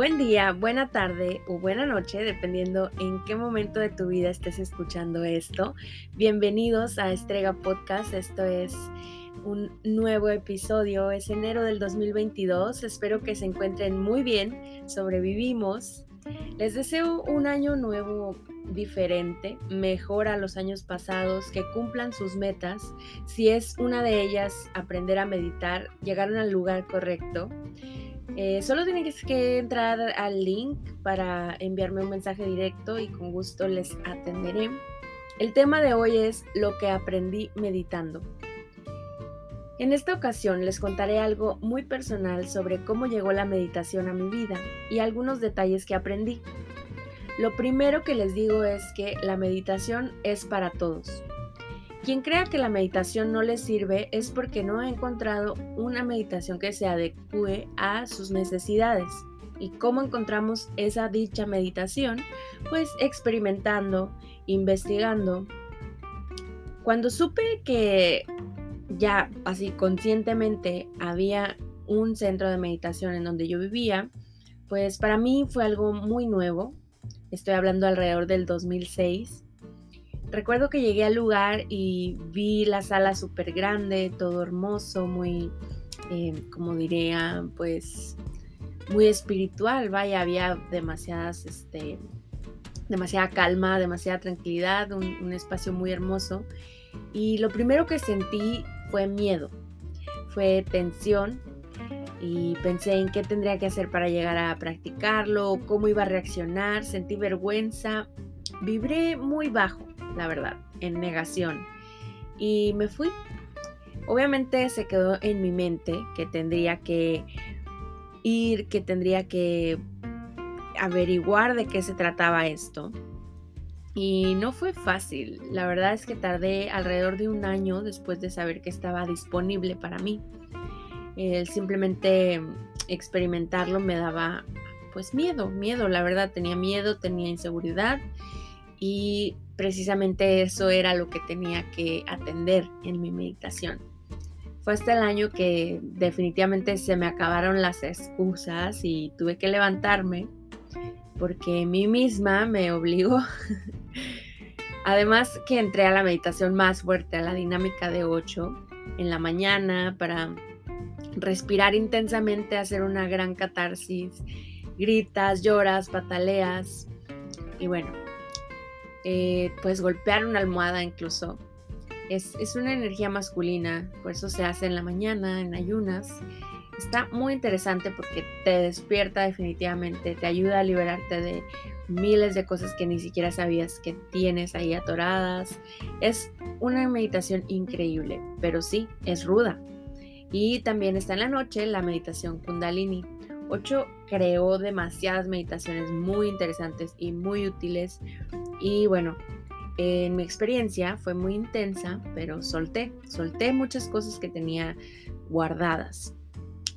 Buen día, buena tarde o buena noche, dependiendo en qué momento de tu vida estés escuchando esto. Bienvenidos a Estrega Podcast. Esto es un nuevo episodio. Es enero del 2022. Espero que se encuentren muy bien. Sobrevivimos. Les deseo un año nuevo diferente, mejor a los años pasados, que cumplan sus metas. Si es una de ellas aprender a meditar, llegaron al lugar correcto. Eh, solo tienen que entrar al link para enviarme un mensaje directo y con gusto les atenderé. El tema de hoy es lo que aprendí meditando. En esta ocasión les contaré algo muy personal sobre cómo llegó la meditación a mi vida y algunos detalles que aprendí. Lo primero que les digo es que la meditación es para todos. Quien crea que la meditación no le sirve es porque no ha encontrado una meditación que se adecue a sus necesidades. ¿Y cómo encontramos esa dicha meditación? Pues experimentando, investigando. Cuando supe que ya así conscientemente había un centro de meditación en donde yo vivía, pues para mí fue algo muy nuevo. Estoy hablando alrededor del 2006 Recuerdo que llegué al lugar y vi la sala súper grande, todo hermoso, muy, eh, como diría, pues muy espiritual, vaya, había demasiadas, este, demasiada calma, demasiada tranquilidad, un, un espacio muy hermoso. Y lo primero que sentí fue miedo, fue tensión y pensé en qué tendría que hacer para llegar a practicarlo, cómo iba a reaccionar, sentí vergüenza, vibré muy bajo la verdad, en negación. Y me fui. Obviamente se quedó en mi mente que tendría que ir, que tendría que averiguar de qué se trataba esto. Y no fue fácil. La verdad es que tardé alrededor de un año después de saber que estaba disponible para mí. El simplemente experimentarlo me daba pues miedo, miedo, la verdad tenía miedo, tenía inseguridad y precisamente eso era lo que tenía que atender en mi meditación. Fue hasta el año que definitivamente se me acabaron las excusas y tuve que levantarme porque mí misma me obligó. Además que entré a la meditación más fuerte, a la dinámica de 8 en la mañana para respirar intensamente, hacer una gran catarsis, gritas, lloras, pataleas y bueno, eh, pues golpear una almohada incluso. Es, es, una energía masculina, por eso se hace en la mañana, en ayunas. Está muy interesante porque te despierta definitivamente, te ayuda a liberarte de miles de cosas que ni siquiera sabías que tienes ahí atoradas. Es una meditación increíble, pero sí, es ruda. Y también está en la noche la meditación kundalini. 8 creó demasiadas meditaciones muy interesantes y muy útiles y bueno, en mi experiencia fue muy intensa, pero solté, solté muchas cosas que tenía guardadas.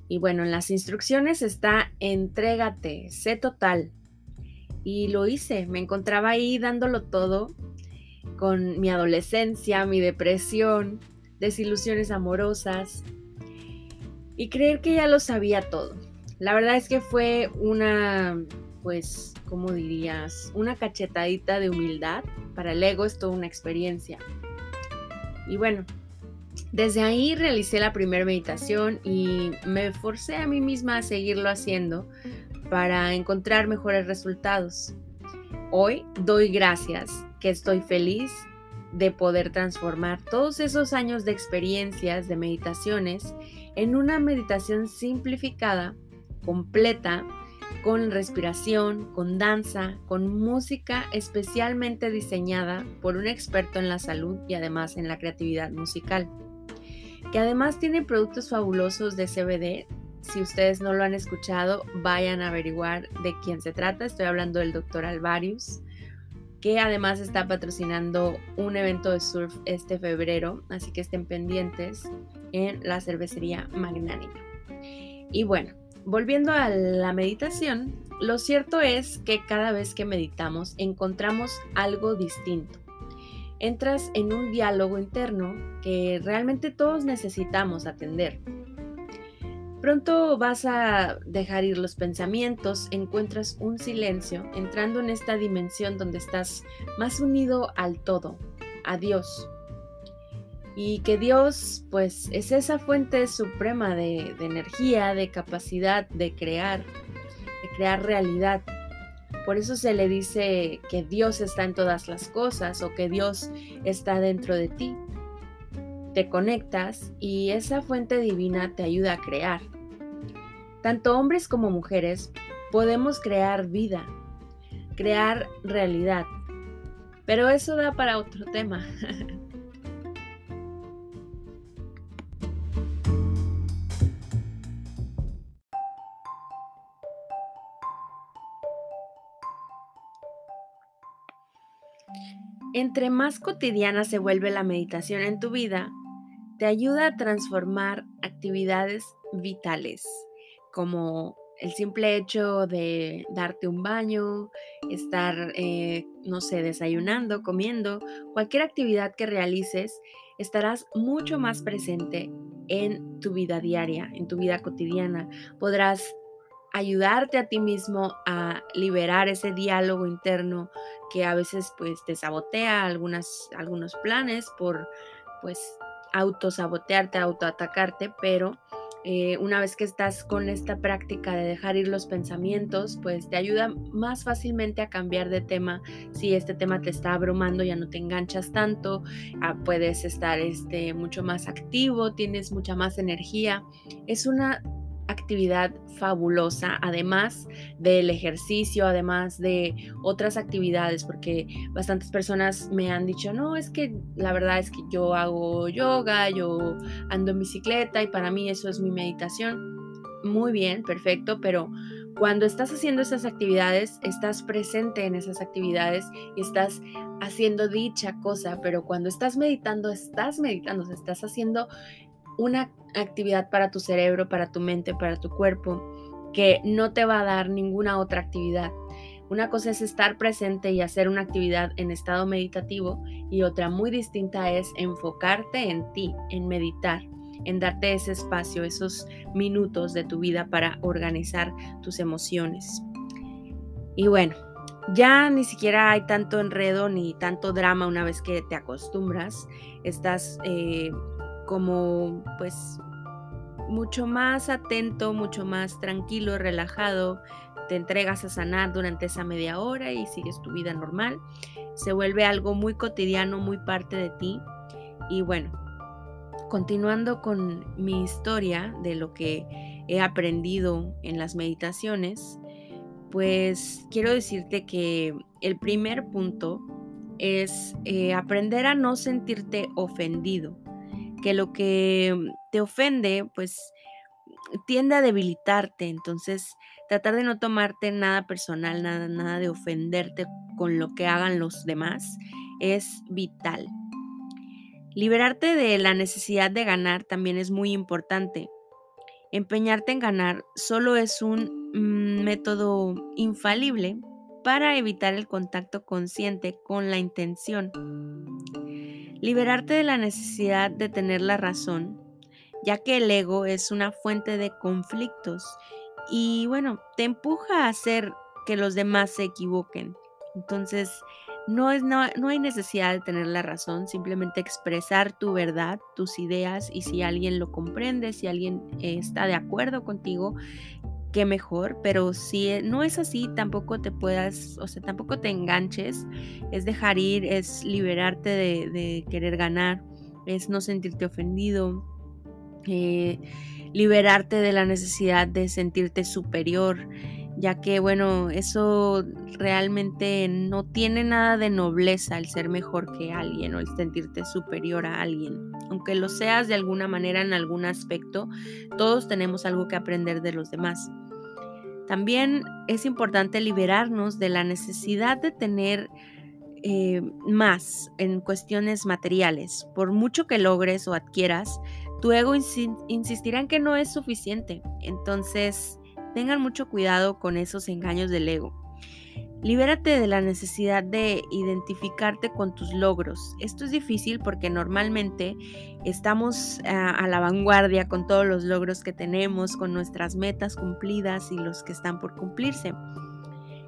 Y bueno, en las instrucciones está entrégate, sé total. Y lo hice, me encontraba ahí dándolo todo con mi adolescencia, mi depresión, desilusiones amorosas y creer que ya lo sabía todo. La verdad es que fue una, pues, ¿cómo dirías? Una cachetadita de humildad. Para el ego es toda una experiencia. Y bueno, desde ahí realicé la primera meditación y me forcé a mí misma a seguirlo haciendo para encontrar mejores resultados. Hoy doy gracias, que estoy feliz de poder transformar todos esos años de experiencias, de meditaciones, en una meditación simplificada, completa, con respiración, con danza, con música especialmente diseñada por un experto en la salud y además en la creatividad musical, que además tiene productos fabulosos de CBD. Si ustedes no lo han escuchado, vayan a averiguar de quién se trata. Estoy hablando del doctor Alvarius, que además está patrocinando un evento de surf este febrero, así que estén pendientes en la cervecería Magnánima. Y bueno, Volviendo a la meditación, lo cierto es que cada vez que meditamos encontramos algo distinto. Entras en un diálogo interno que realmente todos necesitamos atender. Pronto vas a dejar ir los pensamientos, encuentras un silencio, entrando en esta dimensión donde estás más unido al todo, a Dios. Y que Dios, pues, es esa fuente suprema de, de energía, de capacidad de crear, de crear realidad. Por eso se le dice que Dios está en todas las cosas o que Dios está dentro de ti. Te conectas y esa fuente divina te ayuda a crear. Tanto hombres como mujeres podemos crear vida, crear realidad. Pero eso da para otro tema. Entre más cotidiana se vuelve la meditación en tu vida, te ayuda a transformar actividades vitales, como el simple hecho de darte un baño, estar, eh, no sé, desayunando, comiendo, cualquier actividad que realices, estarás mucho más presente en tu vida diaria, en tu vida cotidiana. Podrás ayudarte a ti mismo a liberar ese diálogo interno que a veces pues te sabotea algunas, algunos planes por pues autosabotearte, autoatacarte, pero eh, una vez que estás con esta práctica de dejar ir los pensamientos, pues te ayuda más fácilmente a cambiar de tema. Si este tema te está abrumando, ya no te enganchas tanto, ah, puedes estar este, mucho más activo, tienes mucha más energía. Es una actividad fabulosa, además del ejercicio, además de otras actividades, porque bastantes personas me han dicho, no, es que la verdad es que yo hago yoga, yo ando en bicicleta y para mí eso es mi meditación. Muy bien, perfecto, pero cuando estás haciendo esas actividades, estás presente en esas actividades y estás haciendo dicha cosa, pero cuando estás meditando, estás meditando, estás haciendo una actividad para tu cerebro, para tu mente, para tu cuerpo, que no te va a dar ninguna otra actividad. Una cosa es estar presente y hacer una actividad en estado meditativo y otra muy distinta es enfocarte en ti, en meditar, en darte ese espacio, esos minutos de tu vida para organizar tus emociones. Y bueno, ya ni siquiera hay tanto enredo ni tanto drama una vez que te acostumbras. Estás eh, como pues mucho más atento, mucho más tranquilo, relajado, te entregas a sanar durante esa media hora y sigues tu vida normal. Se vuelve algo muy cotidiano, muy parte de ti. Y bueno, continuando con mi historia de lo que he aprendido en las meditaciones, pues quiero decirte que el primer punto es eh, aprender a no sentirte ofendido que lo que te ofende, pues tiende a debilitarte. Entonces, tratar de no tomarte nada personal, nada, nada de ofenderte con lo que hagan los demás es vital. Liberarte de la necesidad de ganar también es muy importante. Empeñarte en ganar solo es un mm, método infalible para evitar el contacto consciente con la intención. Liberarte de la necesidad de tener la razón, ya que el ego es una fuente de conflictos y bueno, te empuja a hacer que los demás se equivoquen. Entonces, no, es, no, no, hay necesidad de tener la razón, simplemente expresar tu verdad, tus ideas y si alguien lo comprende, si alguien está de acuerdo contigo, qué mejor, pero si e, no es así, tampoco te puedas, o sea, tampoco te enganches, es dejar ir, es liberarte de, querer ganar, es no sentirte ofendido, eh, liberarte de la necesidad de sentirte superior, ya que bueno, eso realmente no tiene nada de nobleza el ser mejor que alguien o el sentirte superior a alguien. Aunque lo seas de alguna manera en algún aspecto, todos tenemos algo que aprender de los demás. También es importante liberarnos de la necesidad de tener eh, más en cuestiones materiales. Por mucho que logres o adquieras, tu ego insistirá en que no es suficiente. Entonces, tengan mucho cuidado con esos engaños del ego. Libérate de la necesidad de identificarte con tus logros. Esto es difícil porque normalmente estamos a, a, la vanguardia con todos los logros que tenemos, con nuestras metas cumplidas y los que están por cumplirse.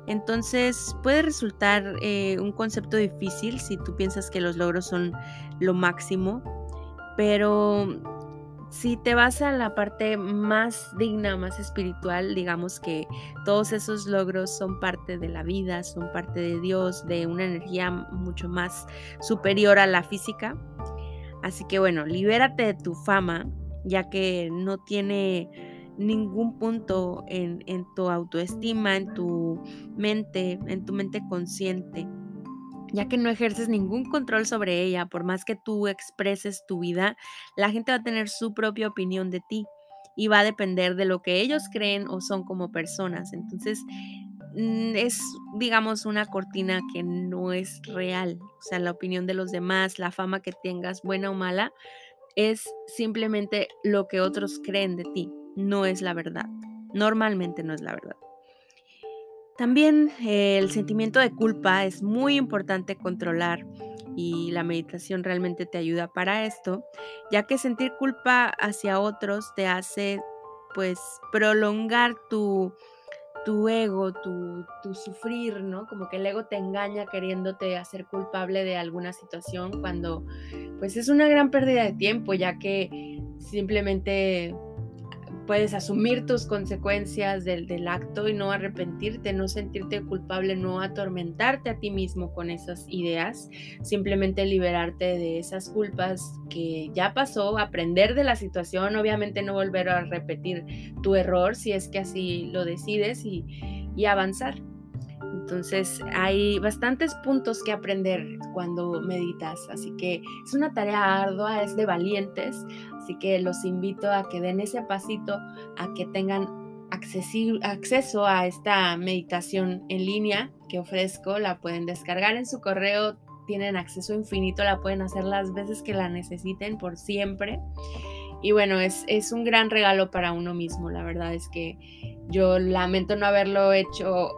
Entonces puede resultar eh, un concepto difícil si tú piensas que los logros son lo máximo, pero si te vas a la parte más digna, más espiritual, digamos que todos esos logros son parte de la vida, son parte de Dios, de una energía mucho más superior a la física. Así que bueno, libérate de tu fama, ya que no tiene ningún punto en, tu autoestima, en tu mente, en tu mente consciente, ya que no ejerces ningún control sobre ella, por más que tú expreses tu vida, la gente va a tener su propia opinión de ti y va a depender de lo que ellos creen o son como personas. Entonces, mm, es, digamos, una cortina que no es real. O sea, la opinión de los demás, la fama que tengas, buena o mala, es simplemente lo que otros creen de ti no es la verdad. Normalmente no es la verdad. También eh, el sentimiento de culpa es muy importante controlar y la meditación realmente te ayuda para esto, ya que sentir culpa hacia otros te hace pues prolongar tu, tu ego, tu, tu, sufrir, ¿no? Como que el ego te engaña queriéndote hacer culpable de alguna situación cuando pues es una gran pérdida de tiempo, ya que simplemente puedes asumir tus consecuencias del, del, acto y no arrepentirte, no sentirte culpable, no atormentarte a ti mismo con esas ideas, simplemente liberarte de esas culpas que ya pasó, aprender de la situación, obviamente no volver a repetir tu error si es que así lo decides y, y avanzar. Entonces hay bastantes puntos que aprender cuando meditas, así que es una tarea ardua, es de valientes, así que los invito a que den ese pasito, a que tengan acceso a esta meditación en línea que ofrezco, la pueden descargar en su correo, tienen acceso infinito, la pueden hacer las veces que la necesiten por siempre. Y bueno, es, es un gran regalo para uno mismo, la verdad es que yo lamento no haberlo hecho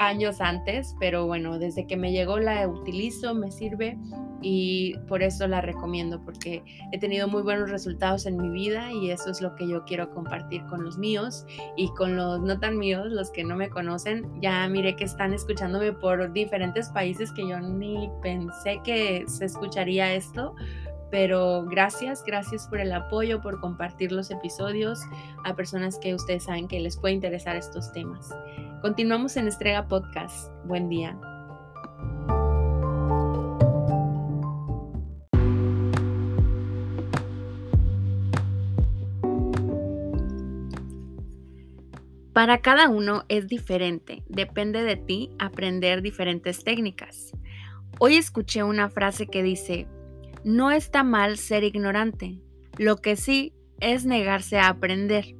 años antes, pero bueno, desde que me llegó la utilizo, me sirve y por eso la recomiendo porque he tenido muy buenos resultados en mi vida y eso es lo que yo quiero compartir con los míos y con los no tan míos, los que no me conocen. Ya miré que están escuchándome por diferentes países que yo ni pensé que se escucharía esto. Pero gracias, gracias por el apoyo, por compartir los episodios a personas que ustedes saben que les puede interesar estos temas. Continuamos en Estrega Podcast. Buen día. Para cada uno es diferente, depende de ti aprender diferentes técnicas. Hoy escuché una frase que dice, no está mal ser ignorante, lo que sí es negarse a aprender.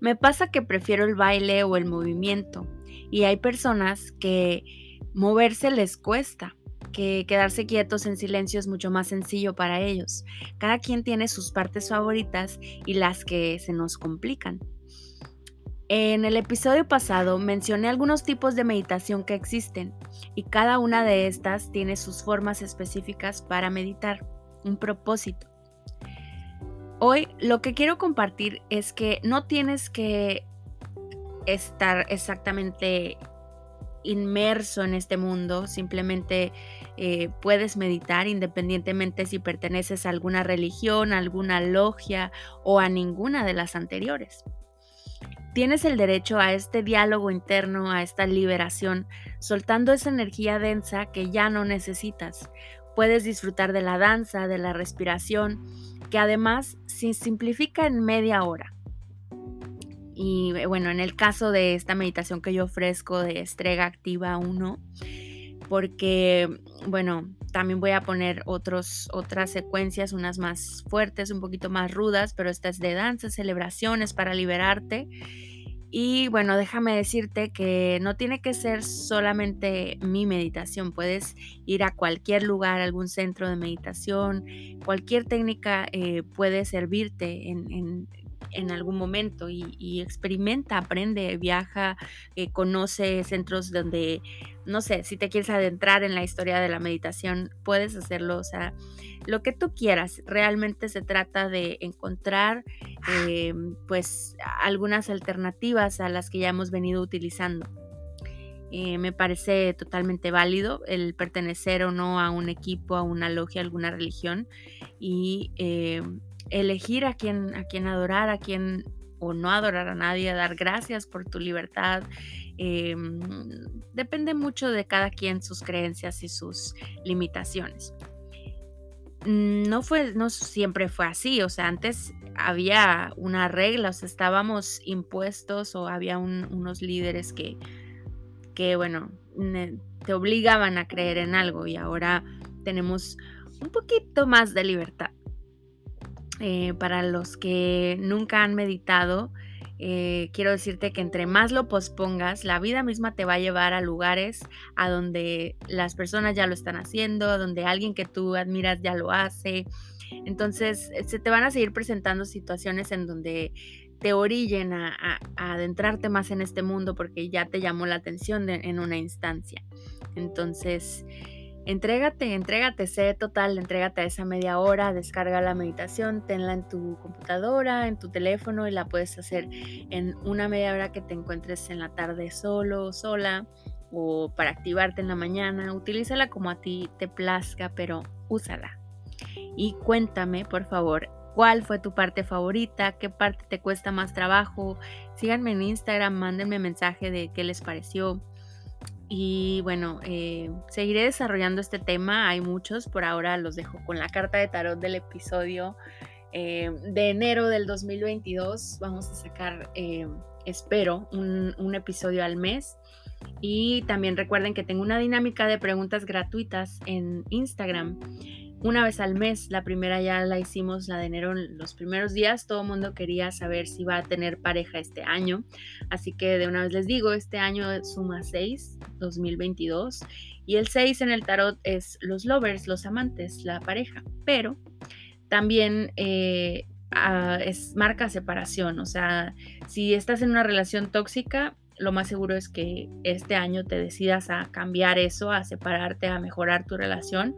Me pasa que prefiero el baile o el movimiento y hay personas que moverse les cuesta, que quedarse quietos en silencio es mucho más sencillo para ellos. Cada quien tiene sus partes favoritas y las que se nos complican. En el episodio pasado mencioné algunos tipos de meditación que existen y cada una de estas tiene sus formas específicas para meditar, un propósito. Hoy lo que quiero compartir es que no tienes que estar exactamente inmerso en este mundo, simplemente eh, puedes meditar independientemente si perteneces a alguna religión, a alguna logia o a ninguna de las anteriores. Tienes el derecho a este diálogo interno, a esta liberación, soltando esa energía densa que ya no necesitas. Puedes disfrutar de la danza, de la respiración, que además se simplifica en media hora. Y eh, bueno, en el caso de esta meditación que yo ofrezco de Estrega Activa 1, porque bueno, también voy a poner otros, otras secuencias, unas más fuertes, un poquito más rudas, pero esta es de danza, celebraciones para liberarte. Y bueno, déjame decirte que no tiene que ser solamente mi meditación, puedes ir a cualquier lugar, algún centro de meditación, cualquier técnica eh, puede servirte en, en algún momento y, experimenta, aprende, viaja, eh, conoce centros donde, no sé, si te quieres adentrar en la historia de la meditación, puedes hacerlo, o sea, lo que tú quieras. Realmente se trata de encontrar eh, pues algunas alternativas a las que ya hemos venido utilizando. Eh, me parece totalmente válido el pertenecer o no a un equipo, a una logia, a alguna religión y eh, elegir a quién, a quién adorar, a quién o no adorar a nadie, dar gracias por tu libertad. depende mucho de cada quien sus creencias y sus limitaciones. No fue, no siempre fue así, o sea, antes había una regla, o sea, estábamos impuestos o había unos líderes que, que, bueno, te obligaban a creer en algo y ahora tenemos un poquito más de libertad. Eh, para los que nunca han meditado, eh, quiero decirte que entre más lo pospongas, la vida misma te va a llevar a lugares a donde las personas ya lo están haciendo, donde alguien que tú admiras ya lo hace. Entonces, eh, se te van a seguir presentando situaciones en donde te orillen a, adentrarte más en este mundo porque ya te llamó la atención en una instancia. Entonces, Entrégate, entrégate, sé total, entrégate a esa media hora, descarga la meditación, tenla en tu computadora, en tu teléfono y la puedes hacer en una media hora que te encuentres en la tarde solo, sola o para activarte en la mañana. Utilízala como a ti te plazca, pero úsala. Y cuéntame, por favor, cuál fue tu parte favorita, qué parte te cuesta más trabajo. Síganme en Instagram, mándenme mensaje de qué les pareció. Y bueno, eh, seguiré desarrollando este tema. Hay muchos, por ahora los dejo con la carta de tarot del episodio eh, de enero del 2022. Vamos a sacar, eh, espero, un, un episodio al mes. Y también recuerden que tengo una dinámica de preguntas gratuitas en Instagram una vez al mes. La primera ya la hicimos, la de enero, los primeros días. Todo el mundo quería saber si va a tener pareja este año. Así que de una vez les digo, este año suma 6, 2022. Y el 6 en el tarot es los lovers, los amantes, la pareja. Pero también eh, ah, es marca separación. O sea, si estás en una relación tóxica, lo más seguro es que este año te decidas a cambiar eso, a separarte, a mejorar tu relación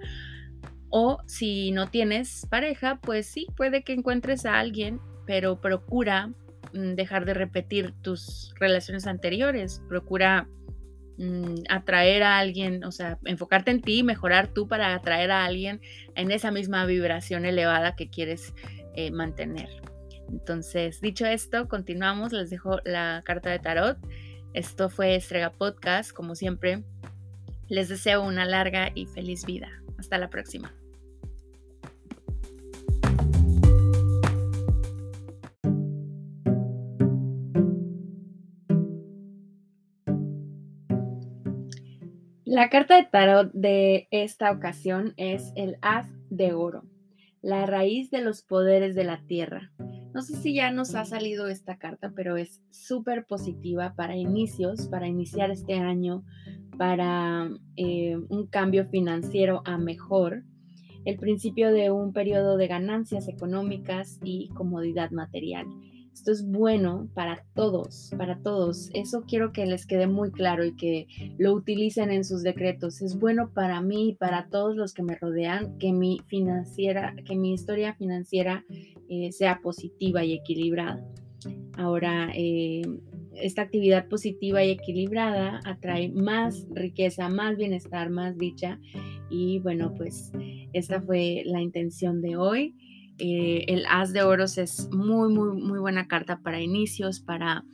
o si no tienes pareja, pues sí, puede que encuentres a alguien, pero procura mm, dejar de repetir tus relaciones anteriores, procura mm, atraer a alguien, o sea, enfocarte en ti, mejorar tú para atraer a alguien en esa misma vibración elevada que quieres eh, mantener. Entonces, dicho esto, continuamos, les dejo la carta de tarot. Esto fue Estrega Podcast, como siempre. Les deseo una larga y feliz vida. Hasta la próxima. La carta de tarot de esta ocasión es el As de Oro, la raíz de los poderes de la tierra. No sé si ya nos ha salido esta carta, pero es súper positiva para inicios, para iniciar este año, para eh, un cambio financiero a mejor, el principio de un periodo de ganancias económicas y comodidad material. Esto es bueno para todos, para todos. Eso quiero que les quede muy claro y que lo utilicen en sus decretos. Es bueno para mí y para todos los que me rodean que mi financiera, que mi historia financiera eh, sea positiva y equilibrada. Ahora, eh, esta actividad positiva y equilibrada atrae más riqueza, más bienestar, más dicha. Y bueno, pues esta fue la intención de hoy. Eh, el as de oros es muy, muy, muy buena carta para inicios, para,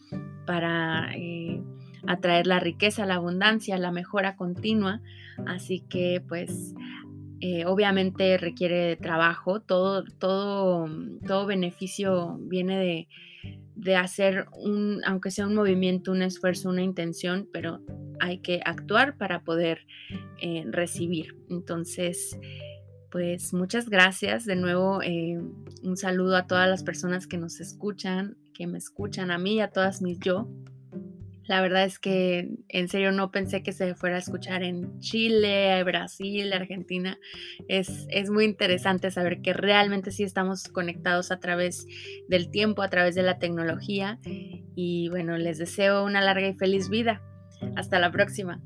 para eh, atraer la riqueza, la abundancia, la mejora continua. Así que pues eh, obviamente requiere trabajo, todo, todo, todo beneficio viene de, de hacer un, aunque sea un movimiento, un esfuerzo, una intención, pero hay que actuar para poder recibir. Entonces, pues muchas gracias. De nuevo, eh, un saludo a todas las personas que nos escuchan, que me escuchan a mí y a todas mis yo. La verdad es que en serio no pensé que se fuera a escuchar en Chile, Brasil, Argentina. Es, es, muy interesante saber que realmente sí estamos conectados a través del tiempo, a través de la tecnología. Y bueno, les deseo una larga y feliz vida. Hasta la próxima.